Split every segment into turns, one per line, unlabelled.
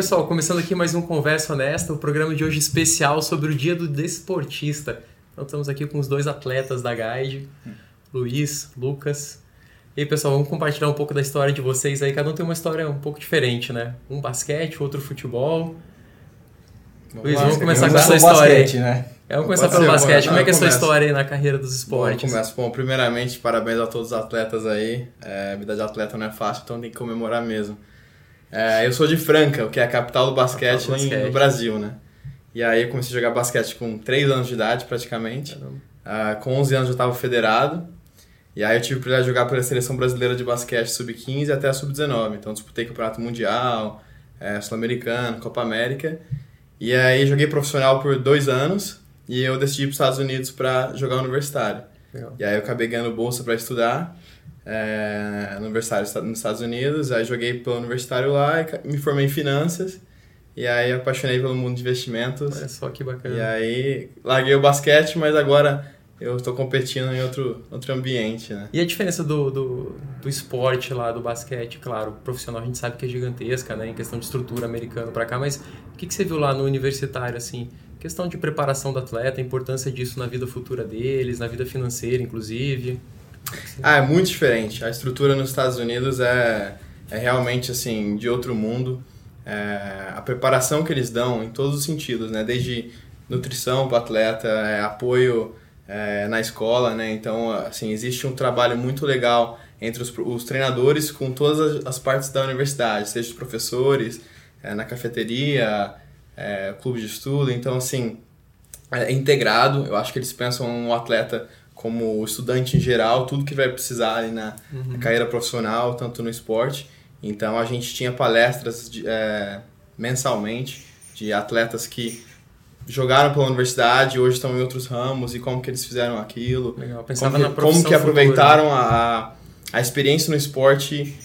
pessoal, começando aqui mais um Conversa Honesta, o programa de hoje especial sobre o Dia do Desportista. Então estamos aqui com os dois atletas da Guide, Luiz, Lucas. E aí, pessoal, vamos compartilhar um pouco da história de vocês aí. Cada um tem uma história um pouco diferente, né? Um basquete, outro futebol.
Vamos
Luiz, vamos começar com essa
com
história
basquete, né?
É, Vamos começar
Pode
pelo
ser,
basquete. Como é que é a sua história aí na carreira dos
Bom,
esportes?
começo. Bom, primeiramente, parabéns a todos os atletas aí. É, vida de atleta não é fácil, então tem que comemorar mesmo. É, eu sou de Franca, o que é a capital do basquete,
Capital do
em-
basquete.
no Brasil, né? E aí eu comecei a jogar basquete com 3 anos de idade, praticamente. Ah, com 11 anos eu estava federado. E aí eu tive o privilégio de jogar pela Seleção Brasileira de Basquete Sub-15 até a Sub-19. Então disputei Campeonato Mundial, eh, Sul-Americano, Copa América. E aí joguei profissional por dois anos e eu decidi ir para os Estados Unidos para jogar universitário.
Legal.
E aí eu acabei ganhando bolsa para estudar eh, no universitário nos Estados Unidos. Aí joguei pelo universitário lá e me formei em finanças. E aí apaixonei pelo mundo de investimentos.
Olha só que bacana.
E aí, larguei o basquete, mas agora eu estou competindo em outro, outro ambiente, né?
E a diferença do, do, do esporte lá, do basquete, claro, profissional a gente sabe que é gigantesca, né, em questão de estrutura americano pra cá, mas o que, que você viu lá no universitário, assim, questão de preparação do atleta, a importância disso na vida futura deles, na vida financeira, inclusive?
Ah, é muito diferente. A estrutura nos Estados Unidos é, é realmente, assim, de outro mundo. É, a preparação que eles dão em todos os sentidos, né? Desde nutrição para atleta, é, apoio é, na escola, né? Então, assim, existe um trabalho muito legal entre os, os treinadores com todas as, as partes da universidade, seja os professores, é, na cafeteria, é, clube de estudo. Então, assim, é integrado. Eu acho que eles pensam o atleta como estudante em geral, tudo que vai precisar ali na, na carreira profissional, tanto no esporte. Então a gente tinha palestras de, é, mensalmente de atletas que jogaram pela universidade, hoje estão em outros ramos e como que eles fizeram aquilo,
Legal, pensava
como
na
que,
profissão
como que aproveitaram a, a experiência no esporte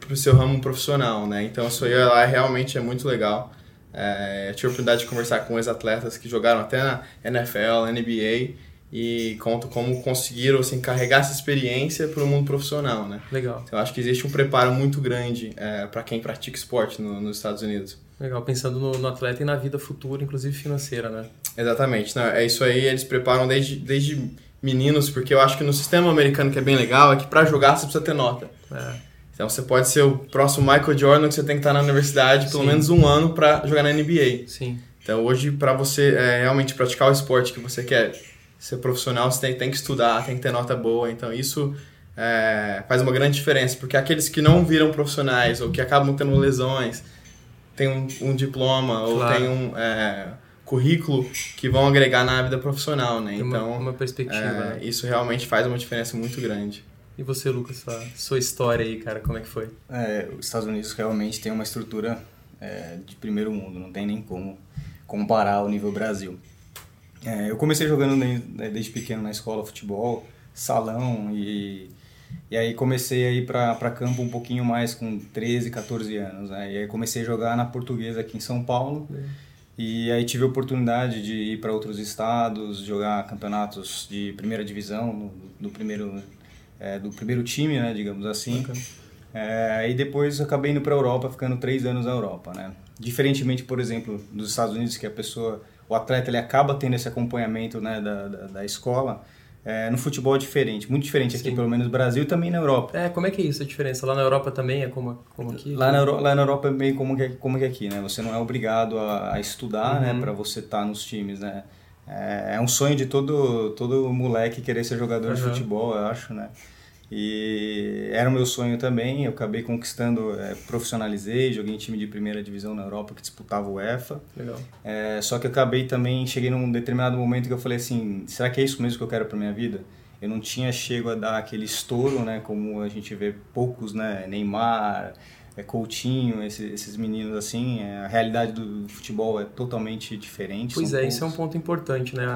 para o seu ramo profissional, né? Então isso aí lá realmente é muito legal. É, eu tive a oportunidade de conversar com ex-atletas que jogaram até na NFL, NBA e conto como conseguiram assim, carregar essa experiência para o mundo profissional, né?
Legal,
Então, eu acho que existe um preparo muito grande para quem pratica esporte no- nos Estados Unidos.
legal, pensando no, no atleta e na vida futura, inclusive financeira, né?
Exatamente, né? é isso aí, eles preparam desde, desde meninos, porque eu acho que no sistema americano que é bem legal é que para jogar você precisa ter nota.
É,
Então você pode ser o próximo Michael Jordan que você tem que estar na universidade pelo
Sim.
menos um ano para jogar na NBA.
sim,
Então hoje para você é, realmente praticar o esporte que você quer ser profissional, você tem, tem que estudar, tem que ter nota boa. Então isso é, faz uma grande diferença, porque aqueles que não viram profissionais ou que acabam tendo lesões, tem um, um diploma ou
Claro.
tem um é, currículo que vão agregar na vida profissional, né?
tem uma,
Então
uma perspectiva,
é,
né?
isso realmente faz uma diferença muito grande.
E você, Lucas, sua, sua história aí, cara, como é que foi?
É, os Estados Unidos realmente tem uma estrutura é, de primeiro mundo, não tem nem como comparar o nível Brasil. É, eu comecei jogando desde, desde pequeno na escola futebol, salão e, e aí comecei a ir para campo um pouquinho mais com 13, 14 anos. Né? E aí comecei a jogar na Portuguesa aqui em São Paulo e aí tive a oportunidade de ir para outros estados, jogar campeonatos de primeira divisão no, do primeiro é, do primeiro time, né, digamos assim.
Bacana.
É, e depois acabei indo para a Europa, ficando três anos na Europa, né? Diferentemente, por exemplo, dos Estados Unidos, que a pessoa, o atleta, ele acaba tendo esse acompanhamento, né, da, da, da escola. É, no futebol é diferente, muito diferente aqui,
Sim.
pelo menos no Brasil e também na Europa.
É, como é que é isso, a diferença? Lá na Europa também é como, como aqui?
Lá na, Euro- lá na Europa é meio como que, como que aqui, né? Você não é obrigado a, a estudar, né?
Uhum.
Para você estar nos times, né? É, é um sonho de todo, todo moleque querer ser jogador de
Uhum.
futebol, eu acho, né? E era o meu sonho também, eu acabei conquistando, é, profissionalizei, joguei em time de primeira divisão na Europa que disputava o UEFA.
Legal.
É, só que eu acabei também, cheguei num determinado momento que eu falei assim, será que é isso mesmo que eu quero para minha vida? Eu não tinha chego a dar aquele estouro, né, como a gente vê poucos, né, Neymar, é, Coutinho, esses, esses meninos assim, a realidade do futebol é totalmente diferente.
Pois é, isso é um
poucos.
ponto importante, né?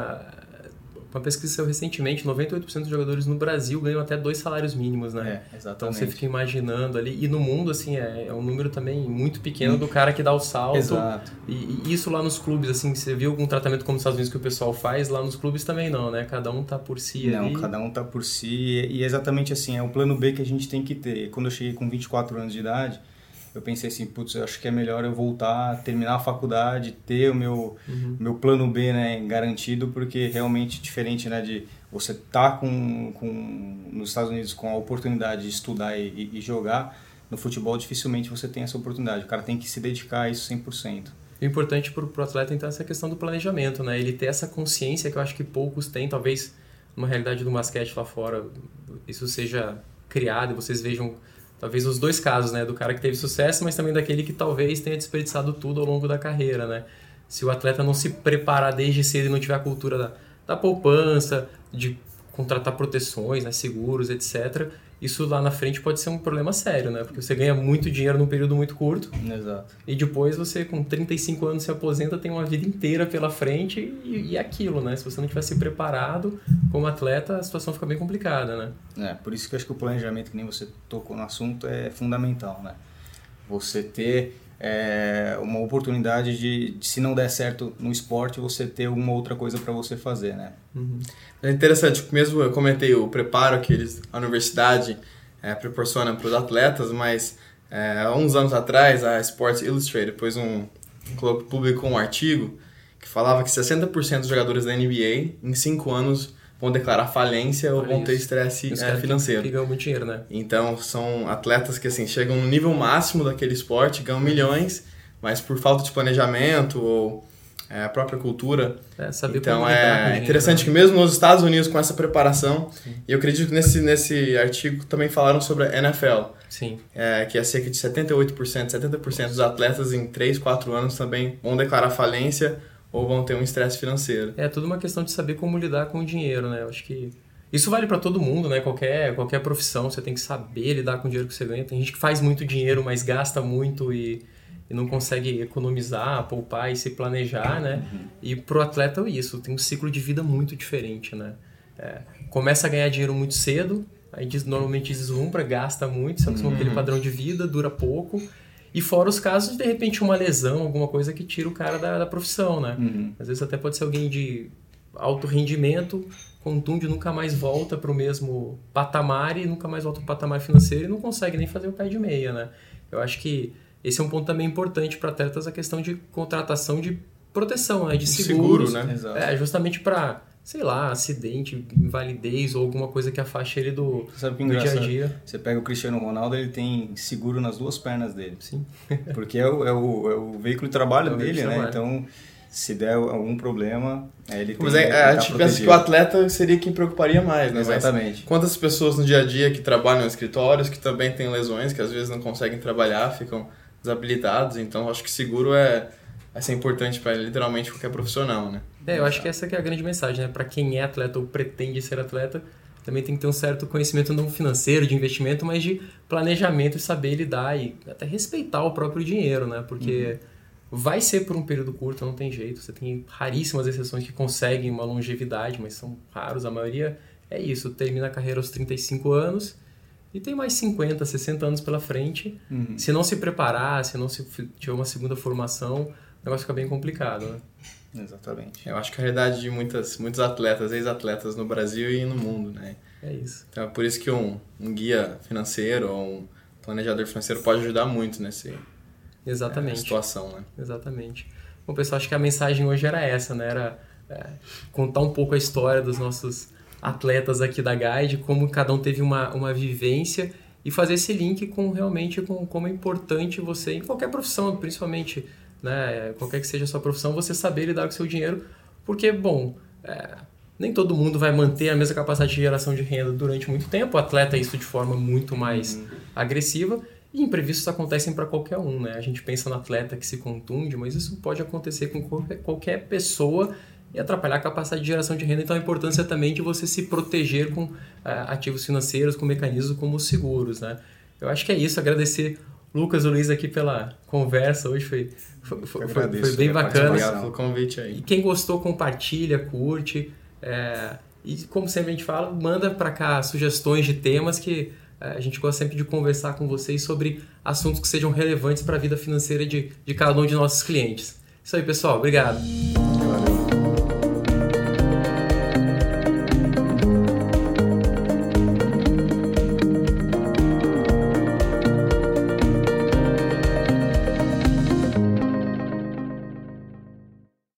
Uma pesquisa saiu recentemente, 98% dos jogadores no Brasil ganham até dois salários mínimos, né?
É,
Então
exatamente.
você fica imaginando ali, e no mundo, assim, é, é um número também muito pequeno do cara que dá o salto.
Exato.
E, e isso lá nos clubes, assim, você viu algum tratamento como nos Estados Unidos que o pessoal faz, lá nos clubes também não, né? Cada um tá por si
Não,
ali.
cada um tá por si e é exatamente assim, é o plano B que a gente tem que ter. Quando eu cheguei com 24 anos de idade, eu pensei assim, putz, acho que é melhor eu voltar, terminar a faculdade, ter o meu, uhum. meu plano B né, garantido, porque realmente diferente né, de você estar tá com, com, nos Estados Unidos com a oportunidade de estudar e, e, jogar, no futebol dificilmente você tem essa oportunidade. O cara tem que se dedicar a isso 100%.
O importante para o atleta, então, é essa questão do planejamento, né? Ele ter essa consciência que eu acho que poucos têm, talvez numa realidade do basquete lá fora, isso seja criado vocês vejam talvez os dois casos, né, do cara que teve sucesso, mas também daquele que talvez tenha desperdiçado tudo ao longo da carreira, né? Se o atleta não se preparar desde cedo e não tiver a cultura da, da poupança, de contratar proteções, né, seguros, etc., isso lá na frente pode ser um problema sério, né? Porque você ganha muito dinheiro num período muito curto.
Exato.
E depois você, com 35 anos, se aposenta, tem uma vida inteira pela frente e, e aquilo, né? Se você não tiver se preparado como atleta, a situação fica bem complicada, né?
É, por isso que eu acho que o planejamento, que nem você tocou no assunto, é fundamental, né? Você ter é, uma oportunidade de, de, se não der certo no esporte, você ter alguma outra coisa para você fazer, né?
Uhum. É interessante, mesmo eu comentei o preparo que eles, a universidade é, proporciona para os atletas, mas é, há uns anos atrás a Sports Illustrated pôs um, publicou um artigo que falava que 60% dos jogadores da NBA em 5 anos vão declarar falência ou vão ter estresse é, financeiro.
Que ganham muito dinheiro, né?
Então, são atletas que assim chegam no nível máximo daquele esporte, ganham milhões, mas por falta de planejamento ou é, a própria cultura.
É,
então, é interessante né? que mesmo nos Estados Unidos, com essa preparação, Sim. e eu acredito que nesse, nesse artigo também falaram sobre a NFL.
Sim.
É, que é cerca de 78%, 70% dos atletas em 3, 4 anos também vão declarar falência ou vão ter um estresse financeiro.
É tudo uma questão de saber como lidar com o dinheiro, né? Eu acho que isso vale para todo mundo, né? Qualquer, qualquer profissão, você tem que saber lidar com o dinheiro que você ganha. Tem gente que faz muito dinheiro, mas gasta muito e, e não consegue economizar, poupar e se planejar, né? Uhum. E pro atleta é isso, tem um ciclo de vida muito diferente, né? É, começa a ganhar dinheiro muito cedo, aí normalmente deslumbra, gasta muito, se acostuma uhum. aquele padrão de vida, dura pouco e fora os casos de, de repente, uma lesão, alguma coisa que tira o cara da, da profissão, né? Uhum. Às vezes até pode ser alguém de alto rendimento, contunde, nunca mais volta para o mesmo patamar e nunca mais volta para o patamar financeiro e não consegue nem fazer o pé de meia, né? Eu acho que esse é um ponto também importante para atletas, a questão de contratação de proteção, né? De seguros.
Seguro, né?
É, justamente para sei lá, acidente, invalidez ou alguma coisa que afaste ele do, Sabe do dia a dia.
Você pega o Cristiano Ronaldo, ele tem seguro nas duas pernas dele.
Sim.
Porque é o, é o, é o veículo de trabalho é dele, né? Então, se der algum problema, ele tem
Mas é, a gente pensa que o atleta seria quem preocuparia mais, né?
Exatamente.
Mas quantas pessoas no dia a dia que trabalham em escritórios, que também têm lesões, que às vezes não conseguem trabalhar, ficam desabilitados, então acho que seguro é vai ser importante para literalmente qualquer profissional, né?
É, eu acho que essa que é a grande mensagem, né? Para quem é atleta ou pretende ser atleta, também tem que ter um certo conhecimento não financeiro, de investimento, mas de planejamento e saber lidar e até respeitar o próprio dinheiro, né? Porque uhum. vai ser por um período curto, não tem jeito. Você tem raríssimas exceções que conseguem uma longevidade, mas são raros. A maioria é isso, termina a carreira aos 35 anos e tem mais 50, 60 anos pela frente. Uhum. Se não se preparar, se não se tiver uma segunda formação, o negócio fica bem complicado, né?
Exatamente.
Eu acho que a realidade de muitas, muitos atletas, ex-atletas no Brasil e no mundo, né?
É isso.
Então é por isso que um, um guia financeiro ou um planejador financeiro pode ajudar muito nesse
Exatamente.
É, situação, né?
Exatamente. Bom, pessoal, acho que a mensagem hoje era essa, né? Era é, contar um pouco a história dos nossos atletas aqui da Guide, como cada um teve uma, uma vivência e fazer esse link com realmente com como é importante você, em qualquer profissão, principalmente né, qualquer que seja a sua profissão, você saber lidar com o seu dinheiro, porque, bom, é, nem todo mundo vai manter a mesma capacidade de geração de renda durante muito tempo, o atleta é isso de forma muito mais uhum. agressiva, e imprevistos acontecem para qualquer um, né? A gente pensa no atleta que se contunde, mas isso pode acontecer com qualquer pessoa e atrapalhar a capacidade de geração de renda. Então, a importância também de você se proteger com uh, ativos financeiros, com mecanismos como os seguros, né? Eu acho que é isso. Agradecer Lucas e Luiz aqui pela conversa hoje. Foi, foi, foi, foi bem bacana.
Obrigado pelo convite aí.
E quem gostou, compartilha, curte. É, e como sempre a gente fala, manda para cá sugestões de temas que é, a gente gosta sempre de conversar com vocês sobre assuntos que sejam relevantes para a vida financeira de, de cada um de nossos clientes. Isso aí, pessoal. Obrigado.